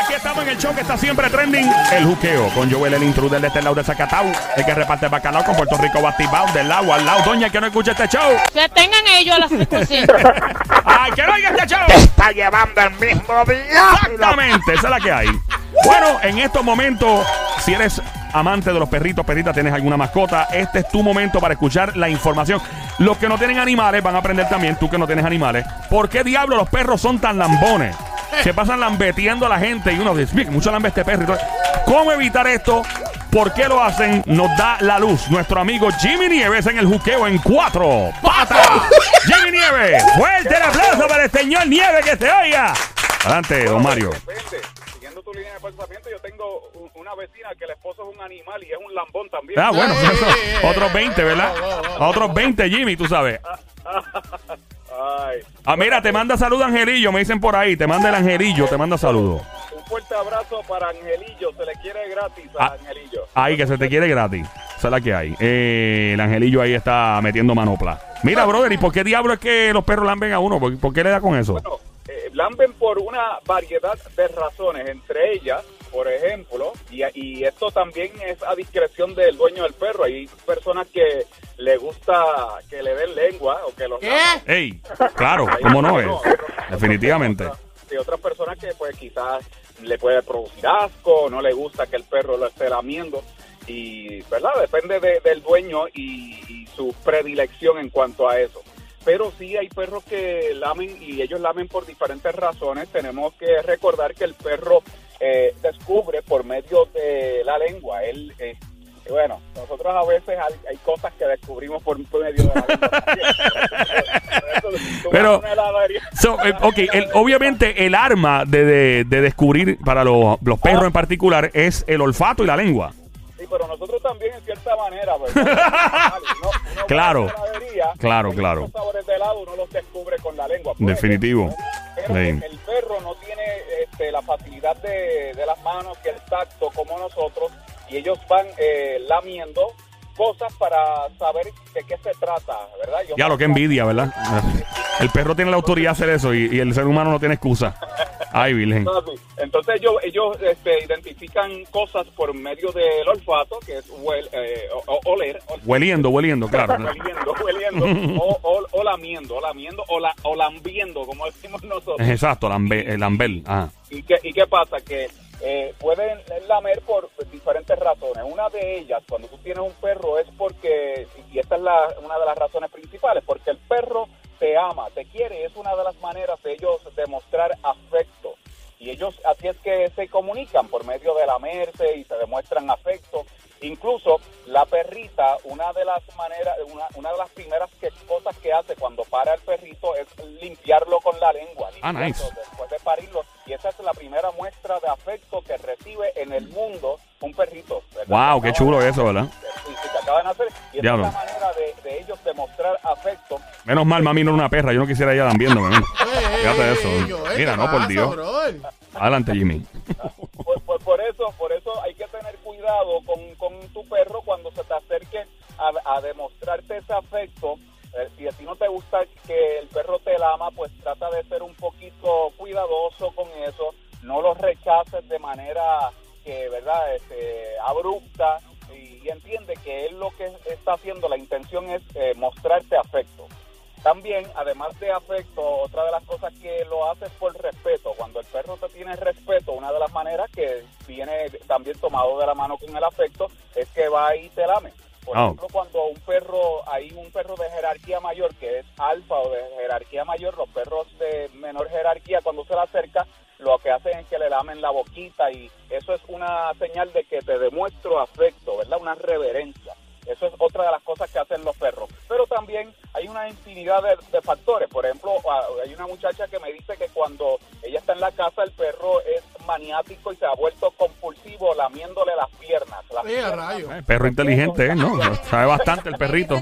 Aquí estamos en el show que está siempre trending. El juqueo con Joel, el intruder de este lado de Zacatau. El que reparte bacalao con Puerto Rico batibao del lado al lado. Doña, que no escucha este show. Que tengan ellos a las 5 ¡Ay, que no oiga este show! Está llevando el mismo día. Exactamente, esa es la que hay. Bueno, en estos momentos, si eres amante de los perritos, perritas, tienes alguna mascota, este es tu momento para escuchar la información. Los que no tienen animales van a aprender también, tú que no tienes animales, ¿por qué diablos los perros son tan lambones? Se pasan lambeteando a la gente y uno dice, "Mira, mucho lambe este perro. y todo". ¿Cómo evitar esto? ¿Por qué lo hacen? Nos da la luz nuestro amigo Jimmy Nieves en el juqueo en cuatro patas. Jimmy Nieves, fuerte el aplauso para el señor Nieves que se oiga. Adelante, don Mario. Tu línea de pensamiento, yo tengo un- una vecina que el esposo es un animal y es un lambón también. Ah, bueno, eso- otros 20, ¿verdad? Otros 20, Jimmy, tú sabes. Ay. Ah, mira, te manda saludo Angelillo, me dicen por ahí. Te manda el Angelillo, te manda saludo. Un fuerte abrazo para Angelillo. Se le quiere gratis a Ah. Angelillo. Ahí, que se te quiere gratis. Esa es la que hay. Eh, el Angelillo ahí está metiendo manopla. Mira, brother, ¿y por qué diablo es que los perros lamben a uno? ¿Por, por qué le da con eso? Bueno, lamben por una variedad de razones, entre ellas, por ejemplo, y, y esto también es a discreción del dueño del perro. Hay personas que le gusta que le den lengua o que los ¿Qué? Ey, claro, ¿cómo no es? Definitivamente. Y otras personas que pues quizás le puede producir asco, no le gusta que el perro lo esté lamiendo. Y, ¿verdad? Depende de- del dueño y, y su predilección en cuanto a eso. Pero sí hay perros que lamen y ellos lamen por diferentes razones. Tenemos que recordar que el perro eh, descubre por medio de la lengua. Él, eh, bueno, nosotros a veces hay, hay cosas que descubrimos por, medio de la lengua. Pero-. So, eh, ok, el- obviamente el arma de, de- de descubrir para los, los perros en particular es el olfato y la lengua. Sí, pero nosotros también en cierta manera, ¿verdad? Uno- Claro. heladería, Claro, claro. muchos sabores de helado uno los descubre con la lengua. por Definitivo. Pero Sí. el perro no tiene este, la facilidad de, de las manos y el tacto como nosotros y ellos van eh, lamiendo cosas para saber de qué se trata, ¿verdad? Yo- Ya lo que envidia, ¿verdad? El perro tiene la autoridad de hacer eso y, y el ser humano no tiene excusa. Ay, virgen. Entonces ellos, ellos este, identifican cosas por medio del olfato, que es huel- eh, o- o- oler, ol- Hueliendo, hueliendo, claro. Hueliendo, hueliendo, o, o, o lamiendo, o lamiendo, o, la, o lambiendo, como decimos nosotros. Exacto, lambe, el lambel. Ajá. ¿Y qué, ¿Y qué pasa? Que eh, pueden lamer por diferentes razones. Una de ellas, cuando tú tienes un perro, es porque, y esta es la, una de las razones principales, porque el perro te ama, te quiere, es una de las maneras de ellos demostrar afecto. Y ellos así es que se comunican por medio de lamerse y se demuestran afecto. Incluso la perrita, una de las maneras, una, una de las primeras que, cosas que hace cuando para el perrito es limpiarlo con la lengua. Ah, nice. De Wow, qué chulo eso, ¿verdad? Y, que acaban de hacer. Y es la manera de, de ellos demostrar afecto. Menos mal, mami no era una perra. Yo no quisiera ella lambiéndome. mira. Fíjate eso. Mira, ¿qué no, por Dios. Adelante, Jimmy. Por, por, por eso por eso hay que tener cuidado con, con tu perro cuando se te acerque a, a demostrarte ese afecto. Eh, si a ti no te gusta que el perro te lama, pues trata de ser un poquito cuidadoso con eso. No lo rechaces de manera que, ¿verdad?, este, abrupta. Y, y entiende que él lo que está haciendo, la intención es eh, mostrarte afecto. También, además de afecto, otra de las cosas que lo hace es por respeto. Cuando el perro te tiene respeto, una de las maneras que viene también tomado de la mano con el afecto es que va y te lame. Por Oh. ejemplo, cuando un perro, hay un perro de jerarquía mayor que es alfa o de jerarquía mayor, los perros de menor jerarquía cuando se le acerca, lo que hacen es que le lamen la boquita y eso es una señal de que te demuestro afecto, ¿verdad? Una reverencia. Eso es otra de las cosas que hacen los perros. Pero también hay una infinidad de, de factores. Por ejemplo, hay una muchacha que me dice que cuando ella está en la casa, el perro es maniático y se ha vuelto compulsivo lamiéndole las piernas. Las a piernas. rayo. Eh, perro inteligente, ¿eh? ¿no? Sabe bastante el perrito.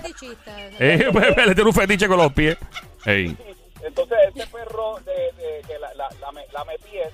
Eh, le tiene un fetiche con los pies. Ey. Entonces, este perro de, de- que la, la, lame, lame pies,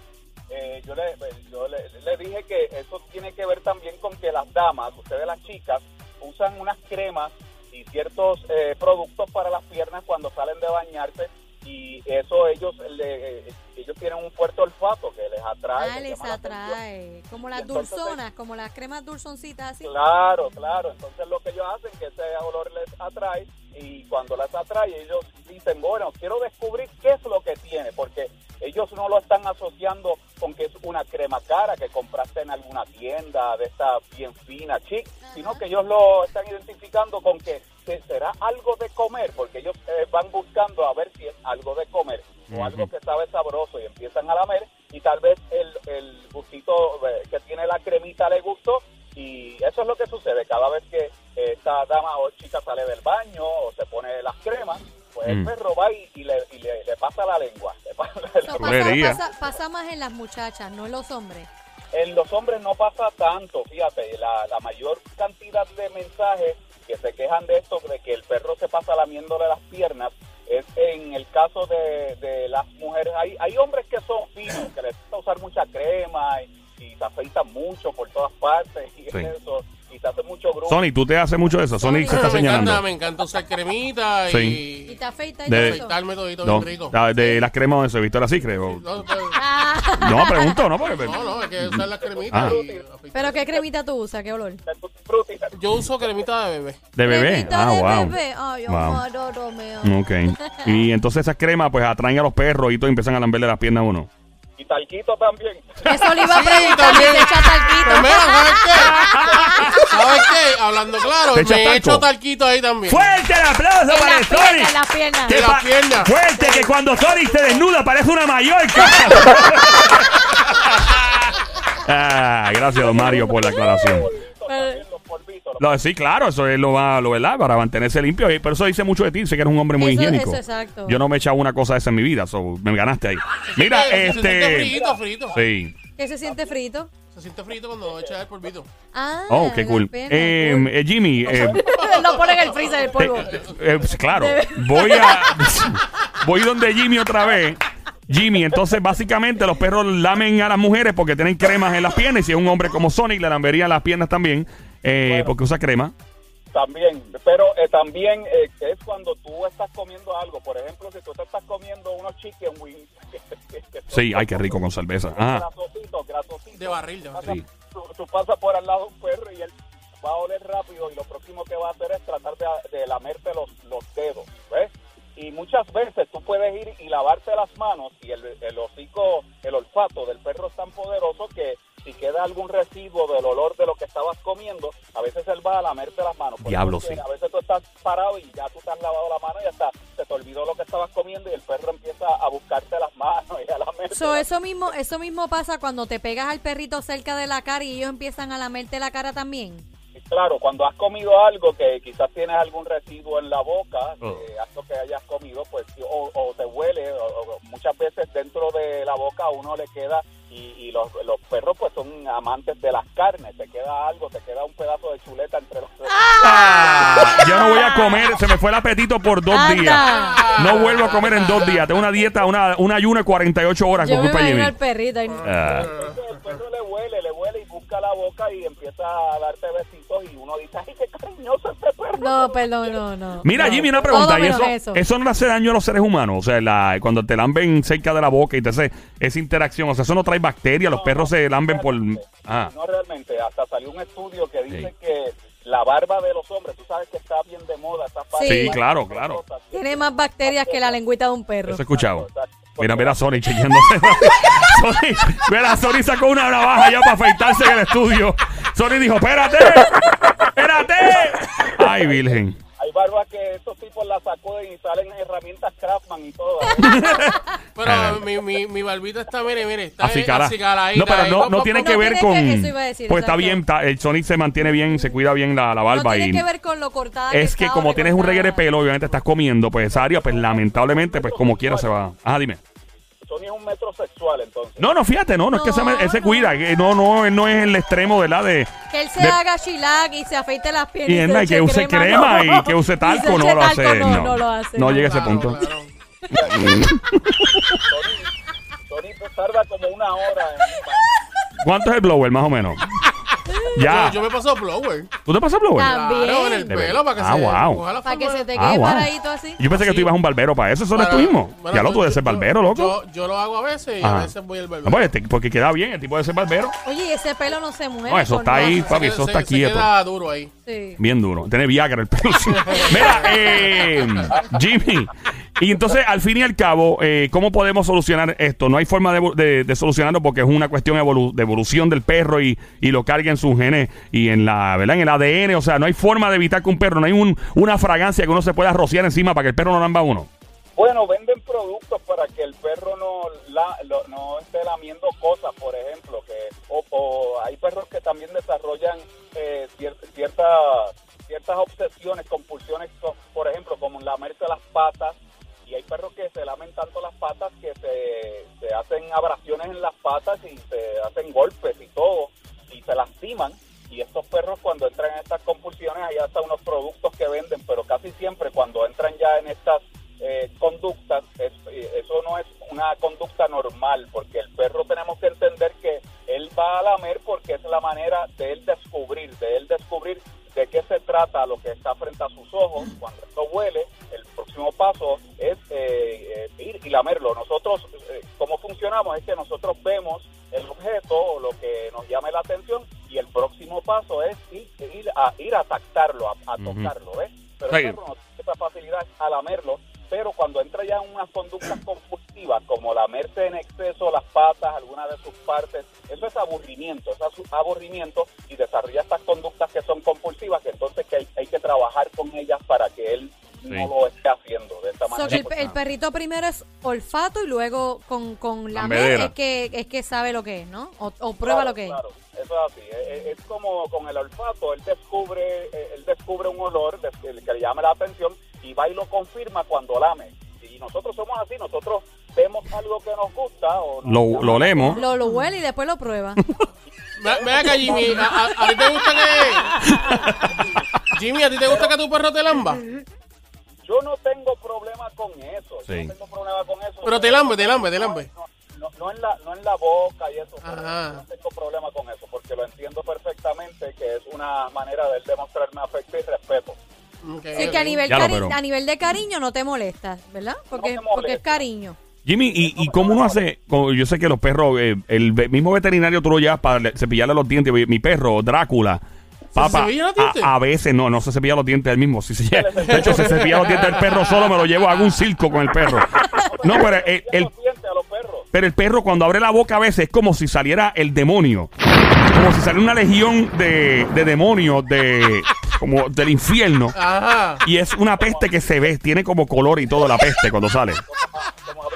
eh, yo, le, yo le, le dije que eso tiene que ver también con que las damas, ustedes las chicas, usan unas cremas y ciertos eh, productos para las piernas cuando salen de bañarse y eso ellos le, ellos tienen un fuerte olfato que les atrae. Ah, les la atrae. Como las entonces, dulzonas, como las cremas dulzoncitas así. Claro, claro. Entonces lo que ellos hacen que ese olor les atrae y cuando les atrae ellos dicen, bueno, quiero descubrir qué es lo que tiene, porque ellos no lo están asociando con que es una crema cara que compraste en alguna tienda de esta bien fina, chic, sino que ellos lo están identificando con que, que será algo de comer, porque ellos eh, van buscando a ver si es algo de comer o algo que sabe sabroso y empiezan a lamer y tal vez el, el gustito eh, que tiene la cremita le gustó y eso es lo que sucede. Cada vez que dama o chica sale del baño o se pone las cremas, pues el Mm. perro va y, y le, y le- le pasa la lengua. le pasa la pasa, pasa- pasa más en las muchachas, no en los hombres. En los hombres no pasa tanto, fíjate, la, la mayor cantidad de mensajes que se quejan de esto, de que el perro se pasa lamiéndole las piernas, es en el caso de, de las mujeres. Hay, hay hombres que son finos, que les gusta usar mucha crema y, y se afeitan mucho por todas partes Sony, tú te haces mucho de eso. Sony se está me señalando. encanta, me encanta usar cremita Sí. Y y te afeitas y De- todo eso. afeitarme todito No, bien rico. la- de las cremas de eso, Victoria Secret. o- No, pues, Ah, No, pregunto, ¿no? Porque, no, no, hay que usar las cremitas Ah. y afeitar. Pero qué cremita tú usas, qué olor. Yo uso cremita de bebé. De bebé. Cremita Ah, de wow. bebé. Ay, Wow. amor. Ok. Y entonces esas cremas pues atraen a los perros y todo y empiezan a lamberle las piernas a uno. Y talquito también. Eso le iba a Sí, preguntar te echa talquito. Pues mira, ¿sabes qué? ¿Sabes qué? Hablando claro, ¿Te echas me he hecho talquito ahí también. ¡Fuerte el aplauso En para las piernas, en Sony! las piernas. ¡Qué En las piernas. ¡Fuerte! Que cuando Sony se desnuda parece una Mallorca. ah, gracias, Mario, por la aclaración. Sí, claro, eso es lo va, lo verdad, para mantenerse limpio. Y Pero eso dice mucho de ti, sé que eres un hombre muy Eso- higiénico. eso, exacto. Yo no me he echado una cosa de esa en mi vida, so, me ganaste ahí. Mira, Se siente este. frito, frito. Sí. ¿Qué se siente frito? Se siente frito cuando echas el polvito. Ah, Oh, qué cool. Eh, cool. eh, Jimmy, eh, Lo ponen en el freezer el polvo. Eh, eh, claro, voy a voy donde Jimmy otra vez. Jimmy, entonces básicamente los perros lamen a las mujeres porque tienen cremas en las piernas y si es un hombre como Sonic le lamberían las piernas también eh, Bueno. porque usa crema. También, pero eh, también eh, es cuando tú estás comiendo algo. Por ejemplo, si tú te estás comiendo unos chicken wings. Sí, ay, qué rico con cerveza. Ajá. Grasositos, grasositos. De barril, de barril. Pasas- Tú, tú pasas por al lado de un perro y él va a oler rápido y lo próximo que va a hacer es tratar de, de lamerte los, los dedos, ¿ves? Y muchas veces tú puedes ir y lavarte las manos y el, el hocico, el olfato del Diablo, sí. A veces tú estás parado y ya tú te has lavado la mano y hasta se te olvidó lo que estabas comiendo y el perro empieza a buscarte las manos y a lamerte. So, eso mismo, eso mismo pasa cuando te pegas al perrito cerca de la cara y ellos empiezan a lamerte la cara también. Claro, cuando has comido algo que quizás tienes algún residuo en la boca, Oh. eh, algo que hayas comido, pues o, o te huele, o, o muchas veces dentro de la boca a uno le queda, y, y los, los comer, se me fue el apetito por dos Anda. días. No vuelvo a comer en dos días. Tengo una dieta, una, una ayuno de 48 horas Yo con me culpa de imagino Jimmy. al perrito. y- Ah. Entonces, el perro le huele, le huele y busca la boca y empieza a darte besitos y uno dice, ay, qué cariñoso este perro. No, perdón, no, no. Mira, no. Jimmy, una pregunta. Todo ¿Y menos eso, eso. no le hace daño a los seres humanos? O sea, la, cuando te lamben cerca de la boca y te hace esa interacción, o sea, eso no trae bacterias, los perros se lamben por... Ah, No realmente, hasta salió un estudio que dice Sí. que la barba de los hombres, tú sabes que está bien de moda, está Sí. Sí, claro, claro. Tiene más bacterias que la lengüita de un perro. eso he escuchado. Mira, mira a Sony chequeándose. Sony, mira, Sony sacó una navaja ya para afeitarse en el estudio. Sony dijo, espérate, espérate. Ay, virgen. Hay barbas que estos tipos la sacuden y salen herramientas Craftman y todo. Pero Ah. mi, mi, mi barbita está, mire, mire, está Así cara. No, pero ahí, no, no tiene que No ver tiene con. que- eso iba a decir, pues está exacto. bien, está- el Sonic se mantiene bien, se cuida bien la, la No barba tiene y. que ver con lo cortada Es que está o como tienes un reguero de recortada. pelo, obviamente estás comiendo, pues esa área, pues lamentablemente, pues como quiera se va. Ajá, dime. Sony es un metrosexual, entonces. No, no, fíjate, no, no, es que se, me- él se No, cuida, que no, no, él no es el extremo, ¿verdad? De, Que él se de- haga chilac y se afeite las piernas. y, se que eche use crema no. y que use Y talco, se no eche lo talco, hace. No, No, no lo hace. No llega a ese Claro, punto. claro. Sony, Sony te tarda como una hora en. ¿Cuánto es el blower, más o menos? Ya. Yo, yo me paso blower. ¿Tú te pasas blower? También. Claro, en el De pelo para que Ah, se wow. coja la Para que forma. se te Ah, quede wow. paradito así. Yo pensé que tú ibas a un barbero para eso. Eso no es tú Para- mismo. bueno, ya lo tú yo- de ser barbero, loco. Yo, yo lo hago a veces y Ajá. a veces voy al Ah, barbero. pues, este- porque queda bien el tipo de ser barbero. Oye, y ese pelo no se mueve. No, eso por está ahí, nada. papi, Se- eso se- está se quieto. queda duro ahí. Sí. Bien duro. Tiene Viagra el pelo. Mira, eh, Jimmy. Y entonces, al fin y al cabo, eh, ¿cómo podemos solucionar esto? No hay forma de, solucionarlo porque es una cuestión evolu- de evolución del perro y, y lo carga en sus genes y en la, ¿verdad? En el ADN. O sea, no hay forma de evitar que un perro, no hay un, una fragancia que uno se pueda rociar encima para que el perro no lamba a uno. Bueno, venden productos para que el perro no la, no esté lamiendo cosas, por ejemplo, que o, hay perros que también desarrollan eh, cier- ciertas ciertas obsesiones, compulsiones, co- por ejemplo, como lamerse las patas y hay perros que se lamen tanto las patas que se, se hacen abrasiones en las patas y se hacen golpes y todo y se lastiman. Y estos perros cuando entran en estas compulsiones hay hasta unos productos que venden pero casi siempre cuando entran ya en estas eh, conductas eh, eso no es una conducta normal porque el perro tenemos que entender que él va a lamer porque es la manera de él descubrir de él descubrir de qué se trata lo que está frente a sus ojos. Cuando esto huele el próximo paso es eh, eh, ir y lamerlo. Nosotros eh, cómo funcionamos es que nosotros vemos el objeto o lo que nos llame la atención y el próximo paso es ir, ir a ir a tactarlo, a, tocarlo, ¿ves? Pero el perro no tiene facilidad a lamerlo, pero cuando entra ya en unas conductas compulsivas, como lamerse en exceso las patas, alguna de sus partes, eso es aburrimiento, eso es aburrimiento perrito primero es olfato y luego con, con la Lambedera. es que, es que sabe lo que es, ¿no? O, o prueba Claro, lo que es. Claro, eso es así. Es, es como con el olfato, él descubre, eh, él descubre un olor el que le llame la atención y va y lo confirma cuando lame. Y nosotros somos así, nosotros vemos algo que nos gusta o nos Lo, llama lo la leemos. Lo, lo huele y después lo prueba. Ve, ve acá, Jimmy. ¿A, a, a ti te gusta que. Jimmy, ¿a ti te gusta que tu perro te lamba? Yo no tengo problema con eso. Yo Sí. no tengo problema con eso. Pero te lambe, te lambe, te lambe. No, no, no en la, no en la boca y eso. pero Ajá. No tengo problema con eso porque lo entiendo perfectamente que es una manera de él demostrarme afecto y respeto. Ok, Sí, ok. que a nivel, cari- a nivel de cariño no te molesta, ¿verdad? Porque, molesta. porque es cariño. Jimmy, ¿y, y cómo uno hace? como yo sé que los perros, eh, el mismo veterinario tú lo llevas para le- cepillarle los dientes. Mi perro, Drácula. Papá, cepilla los dientes? a, a veces no, no se cepilla los dientes él mismo. Si se lle- de hecho, se cepilla los dientes del perro solo, me lo llevo, hago un circo con el perro. No, pero el, el- a pero el perro cuando abre la boca a veces es como si saliera el demonio. Como si saliera una legión de, de demonios de, como del infierno. Ajá. Y es una peste que se ve, tiene como color y todo la peste cuando sale.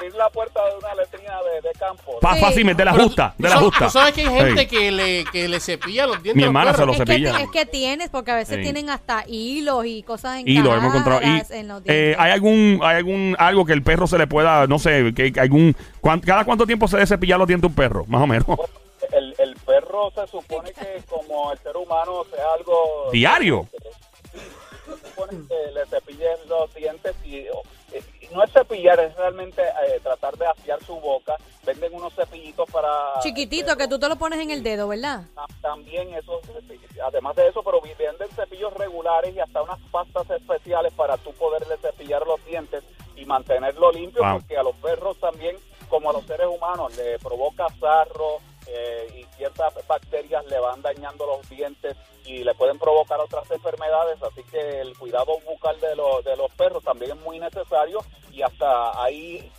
Abrir la puerta de una letrina de, de campo. Pa, Sí. fácil, de la justa, de la justa. Tú sabes que hay gente Sí. que, le, que le cepilla los dientes Mi hermana se los Es que, cepilla. ti- es que tienes, porque a veces Sí. tienen hasta hilos y cosas Y lo hemos encontrado. Y, en los eh, hay algún, hay algún, algo que el perro se le pueda, no sé, que que algún, cuán- cada cuánto tiempo se debe cepillar los dientes un perro, más o menos. Bueno, el, el perro se supone que como el ser humano sea algo... Diario. Se supone que le cepillen los dientes y, y no es cepillar, es realmente eh, tratar de afiar su boca. Venden unos cepillitos para... Chiquitito, que tú te lo pones en el dedo, ¿verdad? Ta- También esos, además de eso, pero venden cepillos regulares y hasta unas pastas especiales para tú poderle cepillar los dientes y mantenerlo limpio, Wow. porque a los perros también, como a los seres humanos, le provoca sarro eh, y ciertas bacterias le van dañando los dientes y le pueden provocar otras enfermedades, así que el cuidado bucal de, los de los perros también es muy necesario y hasta hay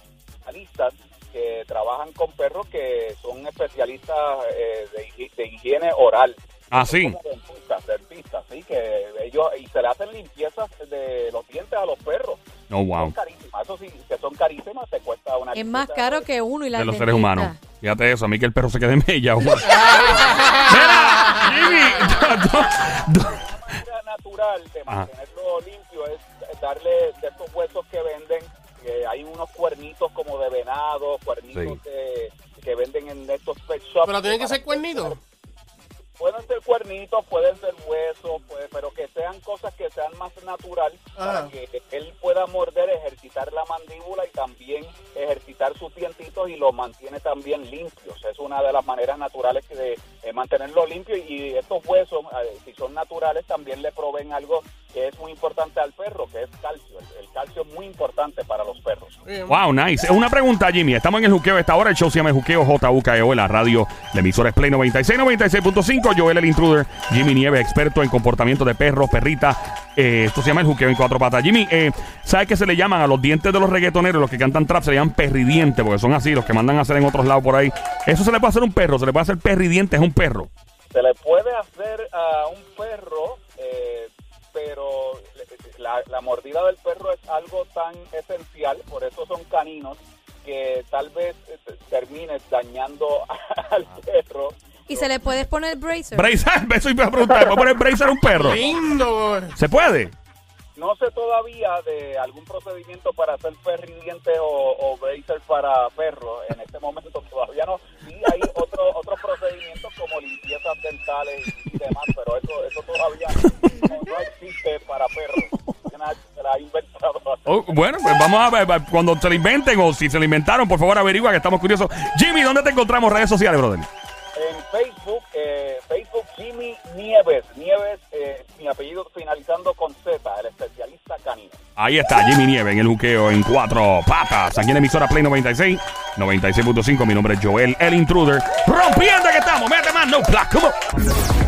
especialistas que trabajan con perros que son especialistas eh, de, de higiene oral. Ah, sí. dentistas, dentistas, sí, que ellos y se le hacen limpiezas de los dientes a los perros. Oh, wow. Son carísimas, eso sí, que son carísimas, te cuesta una Es más caro que uno y la De los seres humanos. Fíjate eso, a mí que el perro se quede mella. Mira, Jimmy. do- manera natural de Ajá. mantenerlo limpio es darle de estos huesos que venden, que hay unos cuernitos como de venado, cuernitos Sí. de- que venden en estos pet shops. Pero tiene que ser cuernito. Pueden ser cuernitos, pueden si son naturales, también le proveen algo que es muy importante al perro, que es calcio. El, el calcio es muy importante para los perros. Wow, nice. Una pregunta, Jimmy. Estamos en el juqueo a esta hora. El show se llama El Juqueo JUKEO en la radio. La emisora es Play 96, 96.5. Joel el Intruder. Jimmy Nieves, experto en comportamiento de perros, perritas. Eh, esto se llama El Juqueo en cuatro patas. Jimmy, eh, ¿sabes qué se le llaman a los dientes de los reggaetoneros? Los que cantan trap se le llaman perridientes porque son así, los que mandan a hacer en otros lados por ahí. Eso se le puede hacer a un perro, se le puede hacer perridiente, es un perro. Se le puede hacer a un perro, eh, pero la, la mordida del perro es algo tan esencial, por eso son caninos, que tal vez eh, termines dañando al perro. Y se le puede poner bracer. Bracer, eso iba a preguntar. ¿Puede poner bracer a un perro? Lindo. ¿Se puede? No sé todavía de algún procedimiento para hacer perridiente o, o bracer para perro. En este momento todavía no. Sí hay otro, otros procedimientos como y demás, pero eso, eso todavía no, no existe para perros. Nadie se la ha inventado. Oh, bueno, pues vamos a ver. Cuando se lo inventen o si se lo inventaron, por favor averigua que estamos curiosos. Jimmy, ¿dónde te encontramos redes sociales, brother? En Facebook, eh, Facebook Jimmy Nieves. Nieves, eh, mi apellido finalizando con Z, el especialista canino. Ahí está Jimmy Nieve en el juqueo en cuatro patas. Aquí en la emisora Play 96, 96.5. Mi nombre es Joel, el intruder. Rompiendo que estamos. Mete más, no black. Come on.